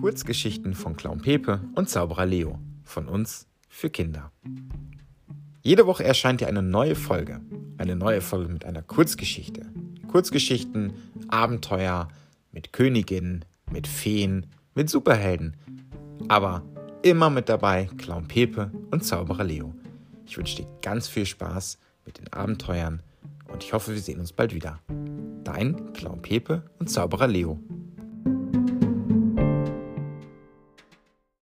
Kurzgeschichten von Clown Pepe und Zauberer Leo. Von uns für Kinder. Jede Woche erscheint dir eine neue Folge. Eine neue Folge mit einer Kurzgeschichte. Kurzgeschichten, Abenteuer mit Königinnen, mit Feen, mit Superhelden. Aber immer mit dabei Clown Pepe und Zauberer Leo. Ich wünsche dir ganz viel Spaß mit den Abenteuern und ich hoffe, wir sehen uns bald wieder. Dein Clown Pepe und Zauberer Leo.